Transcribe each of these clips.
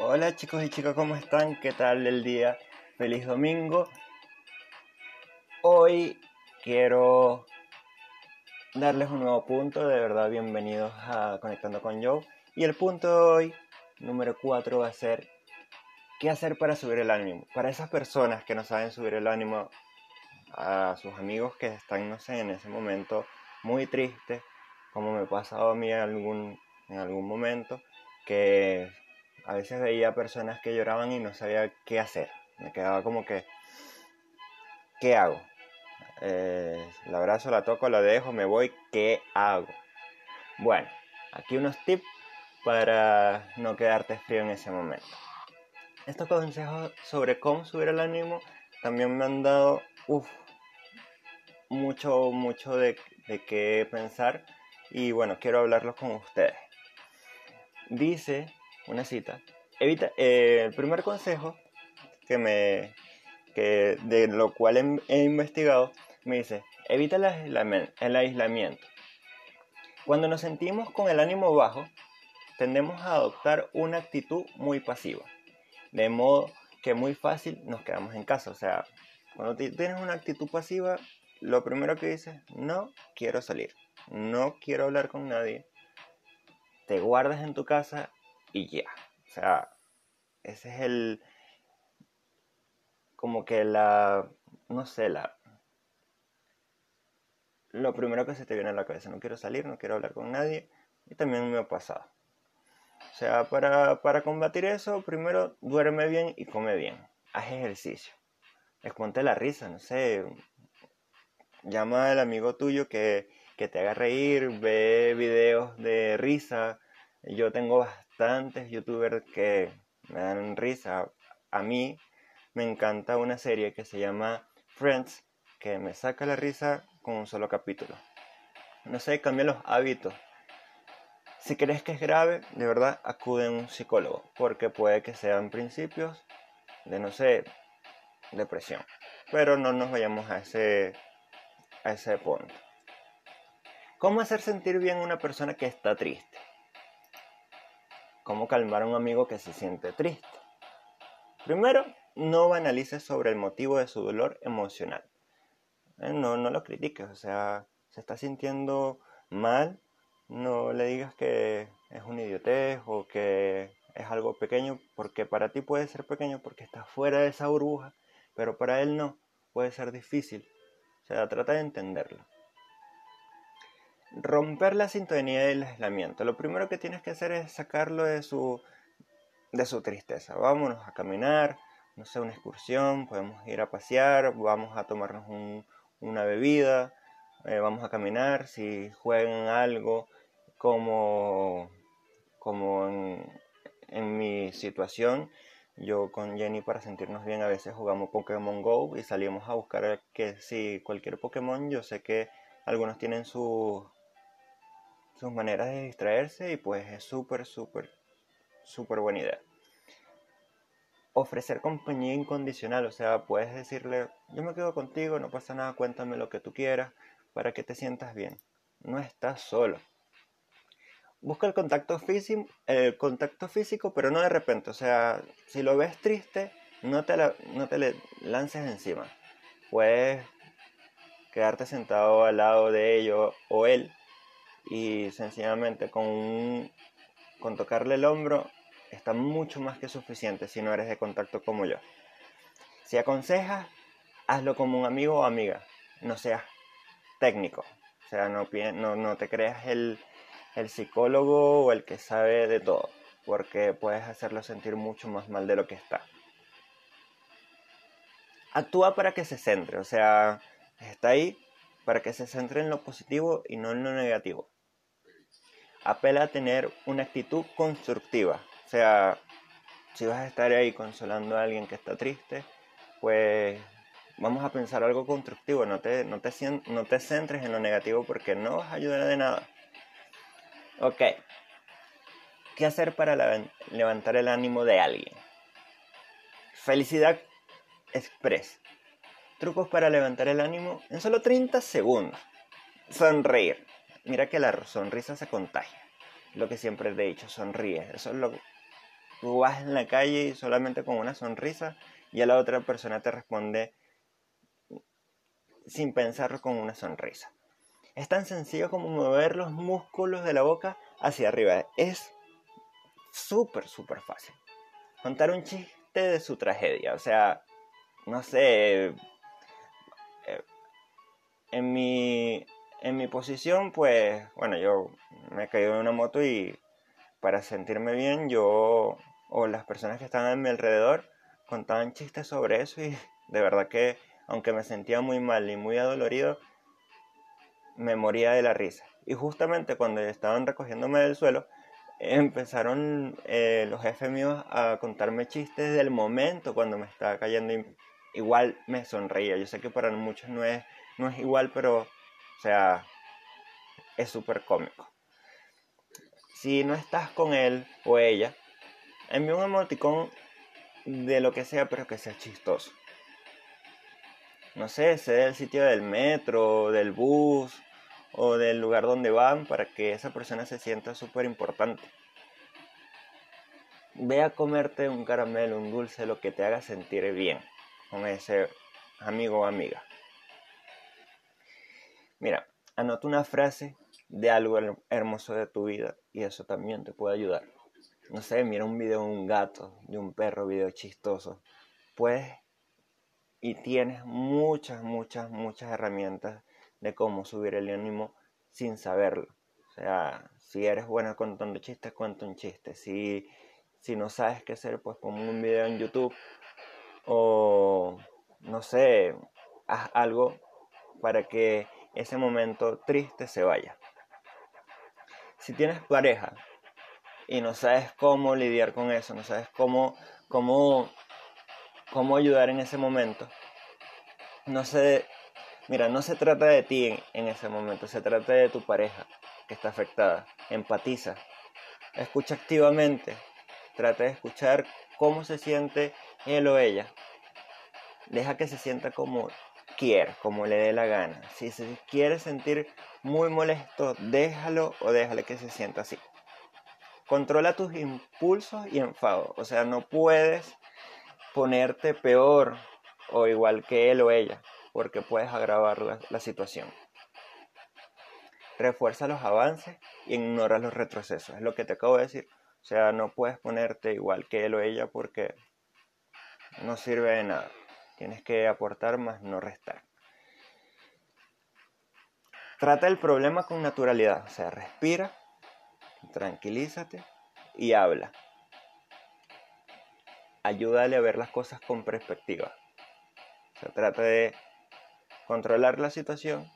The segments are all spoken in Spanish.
Hola chicos y chicas, ¿cómo están? ¿Qué tal el día? Feliz domingo. Hoy quiero darles un nuevo punto, de verdad bienvenidos a Conectando con Joe. Y el punto de hoy, número 4, va a ser ¿qué hacer para subir el ánimo? Para esas personas que no saben subir el ánimo a sus amigos que están, no sé, en ese momento muy tristes, como me ha pasado a mí en algún, en algún momento, que a veces veía personas que lloraban y no sabía qué hacer. Me quedaba como que, ¿qué hago? Eh, la abrazo, la toco, la dejo, me voy, ¿qué hago? Bueno, aquí unos tips para no quedarte frío en ese momento. Estos consejos sobre cómo subir el ánimo también me han dado mucho, mucho de, de qué pensar y bueno, quiero hablarlos con ustedes. Dice una cita. Evita, eh, el primer consejo que me, que de lo cual he, investigado, me dice, evita el aislamiento, el aislamiento. Cuando nos sentimos con el ánimo bajo, tendemos a adoptar una actitud muy pasiva, de modo que muy fácil nos quedamos en casa. O sea, cuando tienes una actitud pasiva, lo primero que dices, no quiero salir, no quiero hablar con nadie, te guardas en tu casa y ya. O sea, ese es el, como que la, no sé, la, lo primero que se te viene a la cabeza, no quiero salir, no quiero hablar con nadie, y también me ha pasado. O sea, para, para combatir eso, primero duerme bien y come bien, haz ejercicio, exponte la risa, no sé, llama al amigo tuyo que, que te haga reír, ve videos de risa, yo tengo bastantes youtubers que me dan risa. A mí me encanta una serie que se llama Friends, que me saca la risa con un solo capítulo. No sé, cambia los hábitos. Si crees que es grave, de verdad acude a un psicólogo, porque puede que sean principios de, no sé, depresión. Pero no nos vayamos a ese, a ese punto. ¿Cómo hacer sentir bien a una persona que está triste? Cómo calmar a un amigo que se siente triste. Primero, no banalices sobre el motivo de su dolor emocional. Eh, no, no lo critiques, o sea, se está sintiendo mal, no le digas que es un idiotez o que es algo pequeño, porque para ti puede ser pequeño porque estás fuera de esa burbuja, pero para él no, puede ser difícil. O sea, trata de entenderlo romper la sintonía del aislamiento. Lo primero que tienes que hacer es sacarlo de su, de su tristeza. Vámonos a caminar, no sé, una excursión, podemos ir a pasear, vamos a tomarnos una bebida, eh, vamos a caminar, si juegan algo como, como en, en mi situación. Yo con Jenny para sentirnos bien a veces jugamos Pokémon Go y salimos a buscar que si cualquier Pokémon, yo sé que algunos tienen sus sus maneras de distraerse y pues es súper, súper, súper buena idea. Ofrecer compañía incondicional, o sea, puedes decirle, yo me quedo contigo, no pasa nada, cuéntame lo que tú quieras para que te sientas bien. No estás solo. Busca el contacto físico, el contacto físico, pero no de repente. O sea, si lo ves triste, no te, no te le lances encima. Puedes quedarte sentado al lado de ellos o él y sencillamente con, con tocarle el hombro está mucho más que suficiente si no eres de contacto como yo. Si aconsejas, hazlo como un amigo o amiga, no seas técnico, o sea, no, no, no te creas el, el psicólogo o el que sabe de todo, porque puedes hacerlo sentir mucho más mal de lo que está. Actúa para que se centre, o sea, está ahí para que se centre en lo positivo y no en lo negativo apela a tener una actitud constructiva. O sea, si vas a estar ahí consolando a alguien que está triste, pues vamos a pensar algo constructivo. No te, no te, no te centres en lo negativo porque no vas a ayudar de nada. Ok. ¿Qué hacer para levantar el ánimo de alguien? Felicidad Express. Trucos para levantar el ánimo en solo 30 segundos. Sonreír mira que la sonrisa se contagia. Lo que siempre he dicho, sonríe. Eso es lo, tú vas en la calle y solamente con una sonrisa y a la otra persona te responde sin pensar con una sonrisa. Es tan sencillo como mover los músculos de la boca hacia arriba. Es súper, súper fácil. Contar un chiste de su tragedia. O sea, no sé. Eh, en mi, en mi posición, pues, bueno, yo me he caído de una moto y para sentirme bien, yo o las personas que estaban a mi alrededor contaban chistes sobre eso y de verdad que, aunque me sentía muy mal y muy adolorido, me moría de la risa. Y justamente cuando estaban recogiéndome del suelo, empezaron eh, los jefes míos a contarme chistes del momento cuando me estaba cayendo. Y igual me sonreía. Yo sé que para muchos no es, no es igual, pero, o sea, es súper cómico. Si no estás con él o ella, envía un emoticón de lo que sea, pero que sea chistoso. No sé, sea del sitio del metro, del bus, o del lugar donde van para que esa persona se sienta súper importante. Ve a comerte un caramelo, un dulce, lo que te haga sentir bien con ese amigo o amiga. Mira, anota una frase de algo hermoso de tu vida y eso también te puede ayudar. No sé, mira un video de un gato, de un perro, video chistoso. Puedes y tienes muchas, muchas, muchas herramientas de cómo subir el ánimo sin saberlo. O sea, si eres bueno contando chistes, cuenta un chiste. Si, si no sabes qué hacer, pues pon un video en YouTube o no sé, haz algo para que ese momento triste se vaya. Si tienes pareja y no sabes cómo lidiar con eso, no sabes cómo, cómo, cómo ayudar en ese momento, no sé, Mira, no se trata de ti en, ese momento, se trata de tu pareja que está afectada. Empatiza, escucha activamente, trata de escuchar cómo se siente él o ella. Deja que se sienta como quiera, como le dé la gana. Si se quiere sentir muy molesto, déjalo o déjale que se sienta así. Controla tus impulsos y enfados. O sea, no puedes ponerte peor o igual que él o ella porque puedes agravar la, situación. Refuerza los avances y ignora los retrocesos. Es lo que te acabo de decir. O sea, no puedes ponerte igual que él o ella porque no sirve de nada. Tienes que aportar más no restar. Trata el problema con naturalidad. O sea, respira, tranquilízate y habla. Ayúdale a ver las cosas con perspectiva. O sea, trata de controlar la situación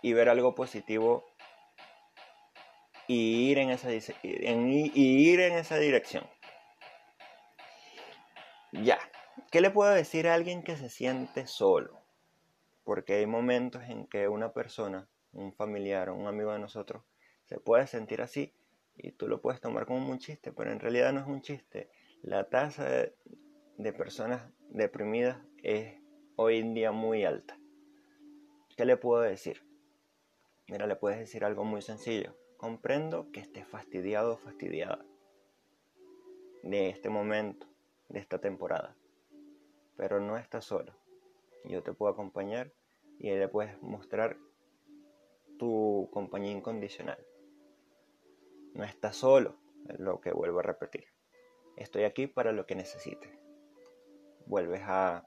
y ver algo positivo y ir en esa, ir en esa dirección. Ya, ¿qué le puedo decir a alguien que se siente solo? Porque hay momentos en que una persona, un familiar o un amigo de nosotros, se puede sentir así y tú lo puedes tomar como un chiste, pero en realidad no es un chiste. La tasa de, personas deprimidas es hoy en día muy alta. ¿Qué le puedo decir? Mira, le puedes decir algo muy sencillo. Comprendo que estés fastidiado o fastidiada de este momento, de esta temporada. Pero no estás solo. Yo te puedo acompañar y le puedes mostrar tu compañía incondicional. No estás solo, lo que vuelvo a repetir. Estoy aquí para lo que necesites. Vuelves a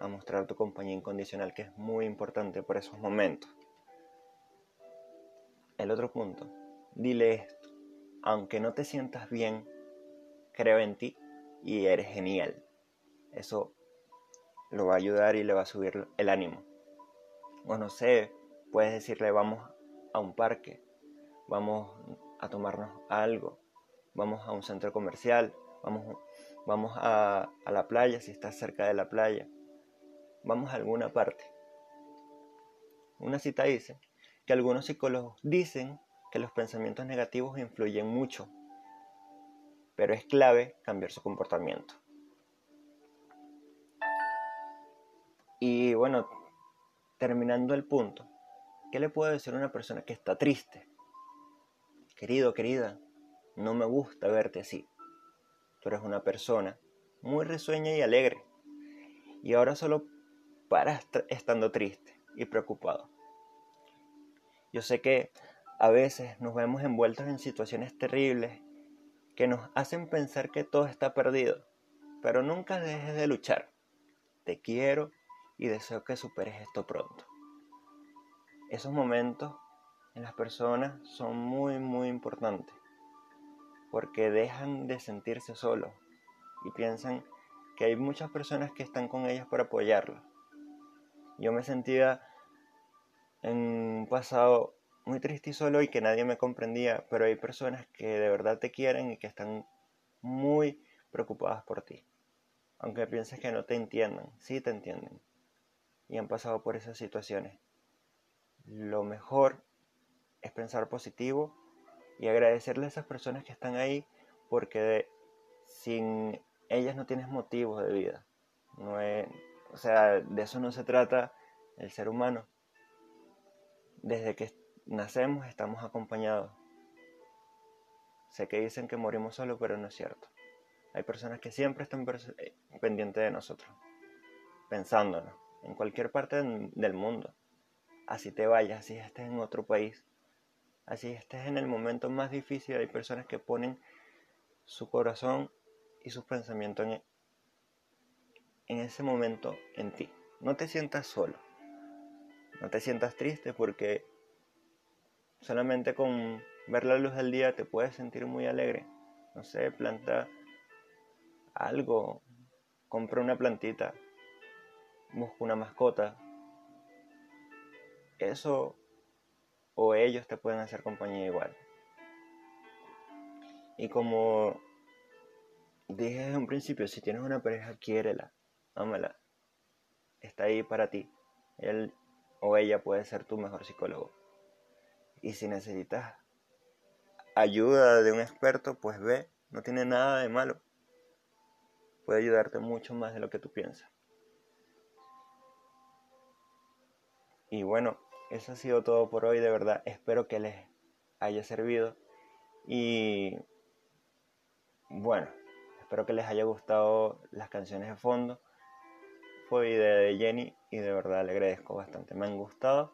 a mostrar tu compañía incondicional, que es muy importante por esos momentos. El otro punto, dile esto, aunque no te sientas bien, creo en ti y eres genial. Eso lo va a ayudar y le va a subir el ánimo. O no sé, puedes decirle vamos a un parque, vamos a tomarnos algo, vamos a un centro comercial, vamos, vamos a, a la playa si estás cerca de la playa vamos a alguna parte. Una cita dice que algunos psicólogos dicen que los pensamientos negativos influyen mucho, pero es clave cambiar su comportamiento. Y bueno, terminando el punto, ¿qué le puedo decir a una persona que está triste? Querido, querida, no me gusta verte así. Tú eres una persona muy risueña y alegre. Y ahora solo paras estando triste y preocupado. Yo sé que a veces nos vemos envueltos en situaciones terribles que nos hacen pensar que todo está perdido, pero nunca dejes de luchar. Te quiero y deseo que superes esto pronto. Esos momentos en las personas son muy muy importantes porque dejan de sentirse solos y piensan que hay muchas personas que están con ellas para apoyarlas. Yo me sentía en un pasado muy triste y solo y que nadie me comprendía, pero hay personas que de verdad te quieren y que están muy preocupadas por ti. Aunque pienses que no te entiendan, sí te entienden. Y han pasado por esas situaciones. Lo mejor es pensar positivo y agradecerle a esas personas que están ahí porque sin ellas no tienes motivos de vida. No es, o sea, de eso no se trata el ser humano. Desde que nacemos estamos acompañados. Sé que dicen que morimos solos, pero no es cierto. Hay personas que siempre están pendientes de nosotros, pensándonos, en cualquier parte del mundo. Así te vayas, así estés en otro país, así estés en el momento más difícil, hay personas que ponen su corazón y sus pensamientos en, en ese momento en ti. No te sientas solo, no te sientas triste porque Solamente con ver la luz del día te puedes sentir muy alegre. No sé, planta algo, compra una plantita, busca una mascota. Eso o ellos te pueden hacer compañía igual. Y como dije desde un principio, si tienes una pareja, quiérela, ámala. Está ahí para ti. Él o ella puede ser tu mejor psicólogo. Y si necesitas ayuda de un experto, pues ve, no tiene nada de malo. Puede ayudarte mucho más de lo que tú piensas. Y bueno, eso ha sido todo por hoy, de verdad. Espero que les haya servido. Y bueno, espero que les haya gustado las canciones de fondo. Fue idea de Jenny y de verdad le agradezco bastante. Me han gustado.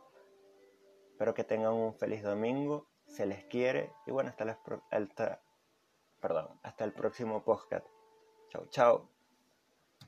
Espero que tengan un feliz domingo, se les quiere y bueno, hasta, hasta, perdón, hasta el próximo podcast. Chao, chao.